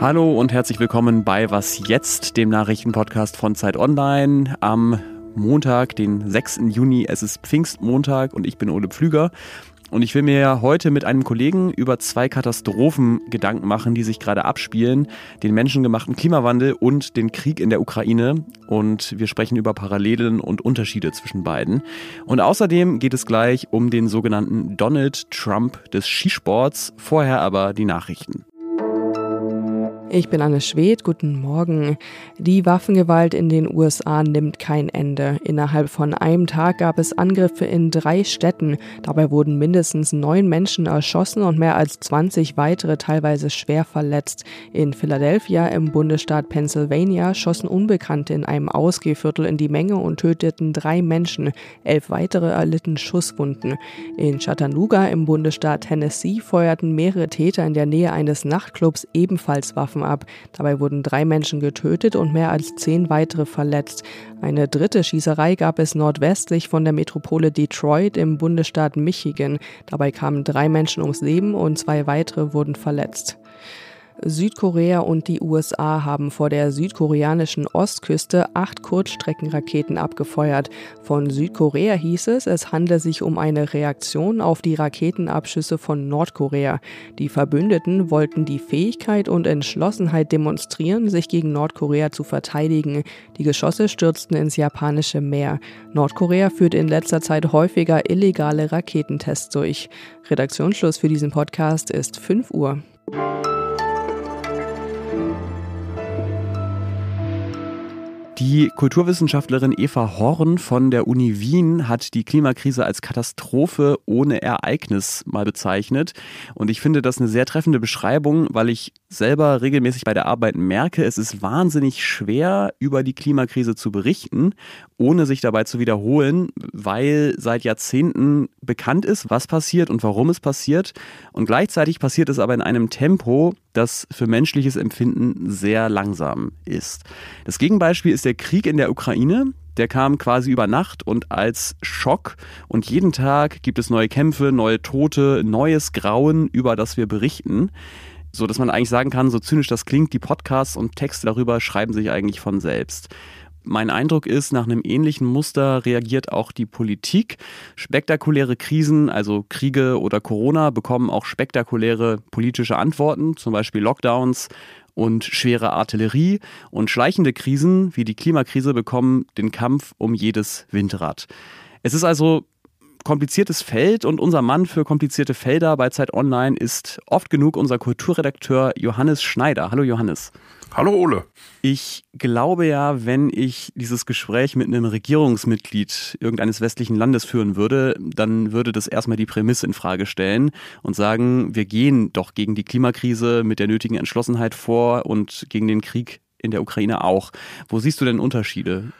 Hallo und herzlich willkommen bei Was jetzt, dem Nachrichtenpodcast von Zeit Online am Montag, den 6. Juni. Es ist Pfingstmontag und ich bin Ole Pflüger. Und ich will mir heute mit einem Kollegen über zwei Katastrophen Gedanken machen, die sich gerade abspielen. Den menschengemachten Klimawandel und den Krieg in der Ukraine. Und wir sprechen über Parallelen und Unterschiede zwischen beiden. Und außerdem geht es gleich um den sogenannten Donald Trump des Skisports. Vorher aber die Nachrichten. Ich bin Anne Schwed, guten Morgen. Die Waffengewalt in den USA nimmt kein Ende. Innerhalb von einem Tag gab es Angriffe in drei Städten. Dabei wurden mindestens neun Menschen erschossen und mehr als 20 weitere teilweise schwer verletzt. In Philadelphia im Bundesstaat Pennsylvania schossen Unbekannte in einem Ausgehviertel in die Menge und töteten drei Menschen. Elf weitere erlitten Schusswunden. In Chattanooga im Bundesstaat Tennessee feuerten mehrere Täter in der Nähe eines Nachtclubs ebenfalls Waffen Waffen ab. Dabei wurden drei Menschen getötet und mehr als zehn weitere verletzt. Eine dritte Schießerei gab es nordwestlich von der Metropole Detroit im Bundesstaat Michigan. Dabei kamen drei Menschen ums Leben und zwei weitere wurden verletzt. Südkorea und die USA haben vor der südkoreanischen Ostküste acht Kurzstreckenraketen abgefeuert. Von Südkorea hieß es, es handle sich um eine Reaktion auf die Raketenabschüsse von Nordkorea. Die Verbündeten wollten die Fähigkeit und Entschlossenheit demonstrieren, sich gegen Nordkorea zu verteidigen. Die Geschosse stürzten ins japanische Meer. Nordkorea führt in letzter Zeit häufiger illegale Raketentests durch. Redaktionsschluss für diesen Podcast ist 5 Uhr. Die Kulturwissenschaftlerin Eva Horn von der Uni Wien hat die Klimakrise als Katastrophe ohne Ereignis mal bezeichnet. Und ich finde das eine sehr treffende Beschreibung, weil ich selber regelmäßig bei der Arbeit merke, es ist wahnsinnig schwer, über die Klimakrise zu berichten, ohne sich dabei zu wiederholen, weil seit Jahrzehnten bekannt ist, was passiert und warum es passiert. Und gleichzeitig passiert es aber in einem Tempo, das für menschliches Empfinden sehr langsam ist. Das Gegenbeispiel ist der Krieg in der Ukraine. Der kam quasi über Nacht und als Schock. Und jeden Tag gibt es neue Kämpfe, neue Tote, neues Grauen, über das wir berichten. So dass man eigentlich sagen kann, so zynisch das klingt, die Podcasts und Texte darüber schreiben sich eigentlich von selbst. Mein Eindruck ist, nach einem ähnlichen Muster reagiert auch die Politik. Spektakuläre Krisen, also Kriege oder Corona, bekommen auch spektakuläre politische Antworten, zum Beispiel Lockdowns und schwere Artillerie. Und schleichende Krisen wie die Klimakrise bekommen den Kampf um jedes Windrad. Es ist also kompliziertes Feld und unser Mann für komplizierte Felder bei Zeit Online ist oft genug unser Kulturredakteur Johannes Schneider. Hallo Johannes. Hallo Ole. Ich glaube ja, wenn ich dieses Gespräch mit einem Regierungsmitglied irgendeines westlichen Landes führen würde, dann würde das erstmal die Prämisse in Frage stellen und sagen, wir gehen doch gegen die Klimakrise mit der nötigen Entschlossenheit vor und gegen den Krieg in der Ukraine auch. Wo siehst du denn Unterschiede?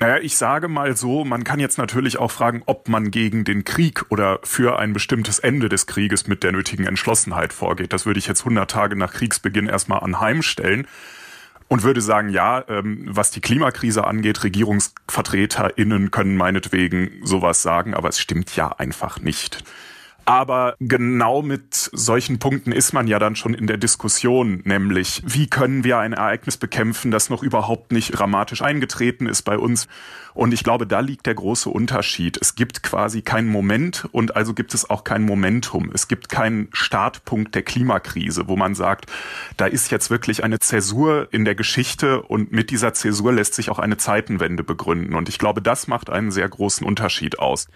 Naja, ich sage mal so, man kann jetzt natürlich auch fragen, ob man gegen den Krieg oder für ein bestimmtes Ende des Krieges mit der nötigen Entschlossenheit vorgeht. Das würde ich jetzt 100 Tage nach Kriegsbeginn erstmal anheimstellen und würde sagen, ja, ähm, was die Klimakrise angeht, RegierungsvertreterInnen können meinetwegen sowas sagen, aber es stimmt ja einfach nicht. Aber genau mit solchen Punkten ist man ja dann schon in der Diskussion, nämlich wie können wir ein Ereignis bekämpfen, das noch überhaupt nicht dramatisch eingetreten ist bei uns. Und ich glaube, da liegt der große Unterschied. Es gibt quasi keinen Moment und also gibt es auch kein Momentum. Es gibt keinen Startpunkt der Klimakrise, wo man sagt, da ist jetzt wirklich eine Zäsur in der Geschichte und mit dieser Zäsur lässt sich auch eine Zeitenwende begründen. Und ich glaube, das macht einen sehr großen Unterschied aus.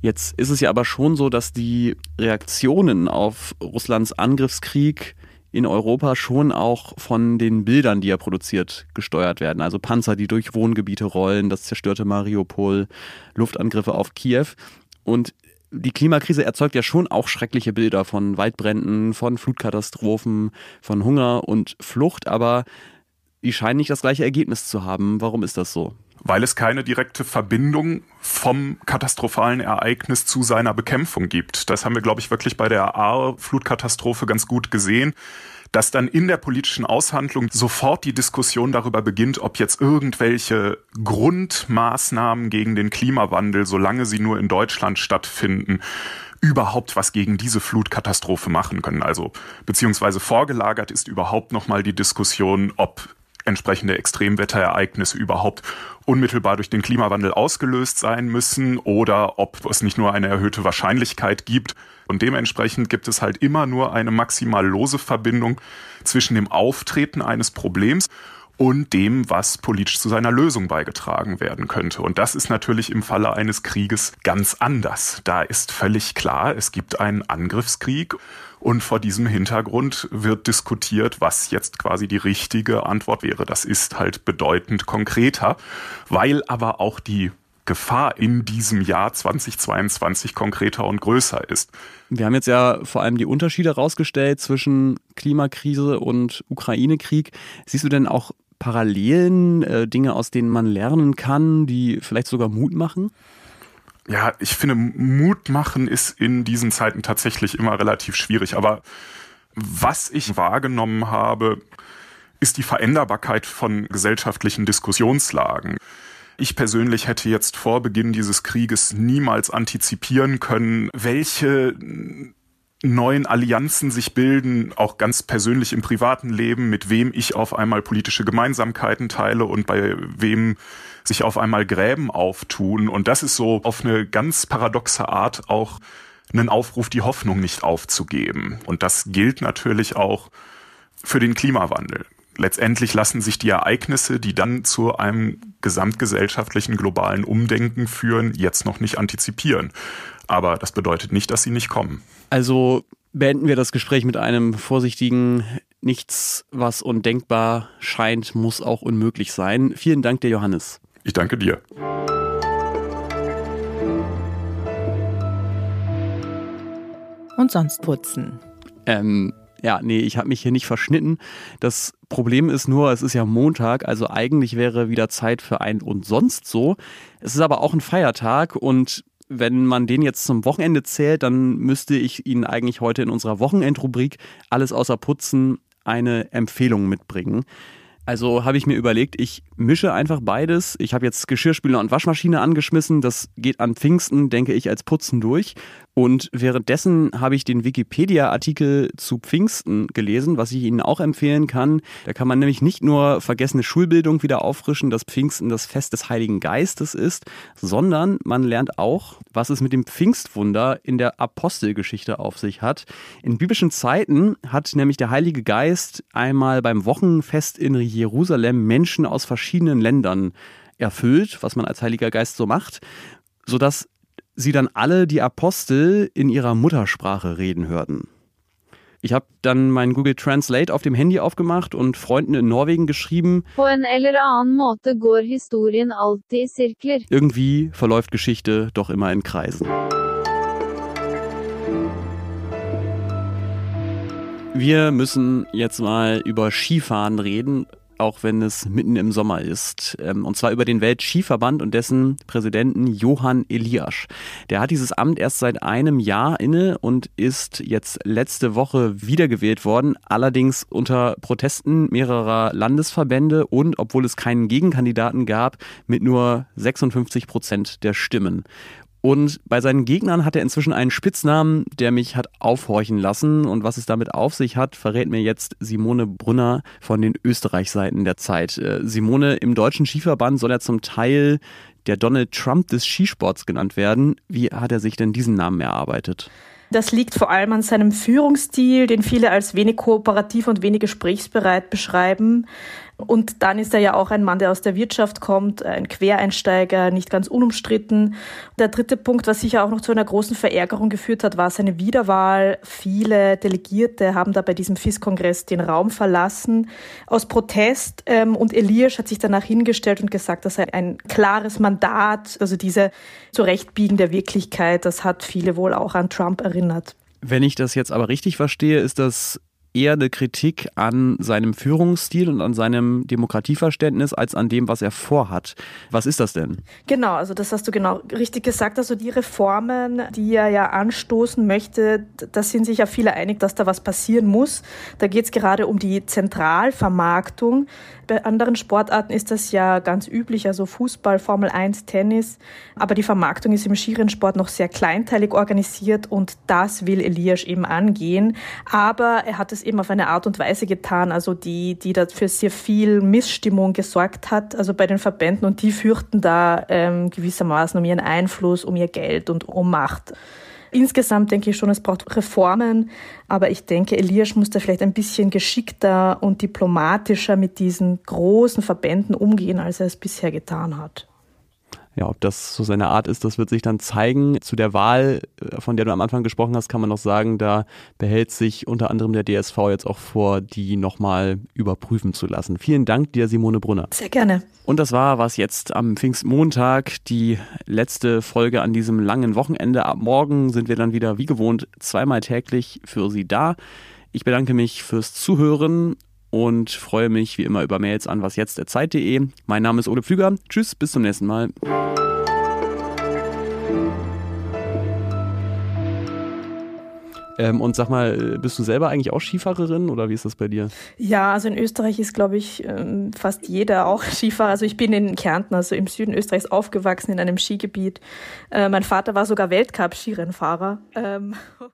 Jetzt ist es ja aber schon so, dass die Reaktionen auf Russlands Angriffskrieg in Europa schon auch von den Bildern, die er produziert, gesteuert werden. Also Panzer, die durch Wohngebiete rollen, das zerstörte Mariupol, Luftangriffe auf Kiew. Und die Klimakrise erzeugt ja schon auch schreckliche Bilder von Waldbränden, von Flutkatastrophen, von Hunger und Flucht, aber die scheinen nicht das gleiche Ergebnis zu haben. Warum ist das so? Weil es keine direkte Verbindung vom katastrophalen Ereignis zu seiner Bekämpfung gibt. Das haben wir, glaube ich, wirklich bei der Ahr-Flutkatastrophe ganz gut gesehen dass dann in der politischen Aushandlung sofort die Diskussion darüber beginnt, ob jetzt irgendwelche Grundmaßnahmen gegen den Klimawandel, solange sie nur in Deutschland stattfinden, überhaupt was gegen diese Flutkatastrophe machen können. Also beziehungsweise vorgelagert ist überhaupt nochmal die Diskussion, ob entsprechende Extremwetterereignisse überhaupt unmittelbar durch den Klimawandel ausgelöst sein müssen oder ob es nicht nur eine erhöhte Wahrscheinlichkeit gibt. Und dementsprechend gibt es halt immer nur eine maximal lose Verbindung zwischen dem Auftreten eines Problems und dem, was politisch zu seiner Lösung beigetragen werden könnte. Und das ist natürlich im Falle eines Krieges ganz anders. Da ist völlig klar, es gibt einen Angriffskrieg und vor diesem Hintergrund wird diskutiert, was jetzt quasi die richtige Antwort wäre. Das ist halt bedeutend konkreter, weil aber auch die Gefahr in diesem Jahr 2022 konkreter und größer ist. Wir haben jetzt ja vor allem die Unterschiede herausgestellt zwischen Klimakrise und Ukraine-Krieg. Siehst du denn auch Parallelen, äh, Dinge, aus denen man lernen kann, die vielleicht sogar Mut machen? Ja, ich finde, Mut machen ist in diesen Zeiten tatsächlich immer relativ schwierig. Aber was ich wahrgenommen habe, ist die Veränderbarkeit von gesellschaftlichen Diskussionslagen. Ich persönlich hätte jetzt vor Beginn dieses Krieges niemals antizipieren können, welche neuen Allianzen sich bilden, auch ganz persönlich im privaten Leben, mit wem ich auf einmal politische Gemeinsamkeiten teile und bei wem sich auf einmal Gräben auftun. Und das ist so auf eine ganz paradoxe Art auch einen Aufruf, die Hoffnung nicht aufzugeben. Und das gilt natürlich auch für den Klimawandel. Letztendlich lassen sich die Ereignisse, die dann zu einem gesamtgesellschaftlichen globalen Umdenken führen, jetzt noch nicht antizipieren. Aber das bedeutet nicht, dass sie nicht kommen. Also beenden wir das Gespräch mit einem vorsichtigen Nichts, was undenkbar scheint, muss auch unmöglich sein. Vielen Dank, der Johannes. Ich danke dir. Und sonst putzen. Ähm, ja, nee, ich habe mich hier nicht verschnitten. Das Problem ist nur, es ist ja Montag, also eigentlich wäre wieder Zeit für ein und sonst so. Es ist aber auch ein Feiertag und wenn man den jetzt zum Wochenende zählt, dann müsste ich Ihnen eigentlich heute in unserer Wochenendrubrik alles außer Putzen eine Empfehlung mitbringen. Also habe ich mir überlegt, ich mische einfach beides. Ich habe jetzt Geschirrspüler und Waschmaschine angeschmissen. Das geht an Pfingsten, denke ich, als Putzen durch. Und währenddessen habe ich den Wikipedia-Artikel zu Pfingsten gelesen, was ich Ihnen auch empfehlen kann. Da kann man nämlich nicht nur vergessene Schulbildung wieder auffrischen, dass Pfingsten das Fest des Heiligen Geistes ist, sondern man lernt auch, was es mit dem Pfingstwunder in der Apostelgeschichte auf sich hat. In biblischen Zeiten hat nämlich der Heilige Geist einmal beim Wochenfest in Jerusalem Menschen aus verschiedenen Ländern erfüllt, was man als Heiliger Geist so macht, sodass sie dann alle die Apostel in ihrer Muttersprache reden hörten. Ich habe dann mein Google Translate auf dem Handy aufgemacht und Freunden in Norwegen geschrieben. Irgendwie verläuft Geschichte doch immer in Kreisen. Wir müssen jetzt mal über Skifahren reden auch wenn es mitten im Sommer ist. Ähm, und zwar über den Weltskiverband und dessen Präsidenten Johann Eliasch. Der hat dieses Amt erst seit einem Jahr inne und ist jetzt letzte Woche wiedergewählt worden, allerdings unter Protesten mehrerer Landesverbände und obwohl es keinen Gegenkandidaten gab, mit nur 56 Prozent der Stimmen. Und bei seinen Gegnern hat er inzwischen einen Spitznamen, der mich hat aufhorchen lassen. Und was es damit auf sich hat, verrät mir jetzt Simone Brunner von den Österreich-Seiten der Zeit. Äh, Simone, im deutschen Skiverband soll er zum Teil der Donald Trump des Skisports genannt werden. Wie hat er sich denn diesen Namen erarbeitet? Das liegt vor allem an seinem Führungsstil, den viele als wenig kooperativ und wenig gesprächsbereit beschreiben. Und dann ist er ja auch ein Mann, der aus der Wirtschaft kommt, ein Quereinsteiger, nicht ganz unumstritten. Der dritte Punkt, was sicher auch noch zu einer großen Verärgerung geführt hat, war seine Wiederwahl. Viele Delegierte haben da bei diesem FIS-Kongress den Raum verlassen aus Protest. Ähm, und Elias hat sich danach hingestellt und gesagt, dass er ein klares Mandat, also diese Zurechtbiegen der Wirklichkeit, das hat viele wohl auch an Trump erinnert. Wenn ich das jetzt aber richtig verstehe, ist das eher eine Kritik an seinem Führungsstil und an seinem Demokratieverständnis als an dem, was er vorhat. Was ist das denn? Genau, also das hast du genau richtig gesagt. Also die Reformen, die er ja anstoßen möchte, da sind sich ja viele einig, dass da was passieren muss. Da geht es gerade um die Zentralvermarktung. Bei anderen Sportarten ist das ja ganz üblich, also Fußball, Formel 1, Tennis. Aber die Vermarktung ist im Skirennsport noch sehr kleinteilig organisiert und das will Elias eben angehen. Aber er hat es eben auf eine Art und Weise getan, also die, die dafür sehr viel Missstimmung gesorgt hat, also bei den Verbänden und die fürchten da ähm, gewissermaßen um ihren Einfluss, um ihr Geld und um Macht. Insgesamt denke ich schon, es braucht Reformen, aber ich denke, Elias muss da vielleicht ein bisschen geschickter und diplomatischer mit diesen großen Verbänden umgehen, als er es bisher getan hat. Ja, ob das so seine Art ist, das wird sich dann zeigen. Zu der Wahl, äh, von der du am Anfang gesprochen hast, kann man noch sagen, da behält sich unter anderem der DSV jetzt auch vor, die nochmal überprüfen zu lassen. Vielen Dank dir, Simone Brunner. Sehr gerne. Und das war was jetzt am Pfingstmontag, die letzte Folge an diesem langen Wochenende. Ab morgen sind wir dann wieder wie gewohnt zweimal täglich für Sie da. Ich bedanke mich fürs Zuhören und freue mich wie immer über Mails an wasjetzt.zeit.de. Mein Name ist Ole Pflüger. Tschüss, bis zum nächsten Mal. Ähm, und sag mal, bist du selber eigentlich auch Skifahrerin oder wie ist das bei dir? Ja, also in Österreich ist, glaube ich, ähm, fast jeder auch Skifahrer. Also ich bin in Kärnten, also im Süden Österreichs aufgewachsen in einem Skigebiet. Äh, mein Vater war sogar Weltcup-Skirennfahrer. Ähm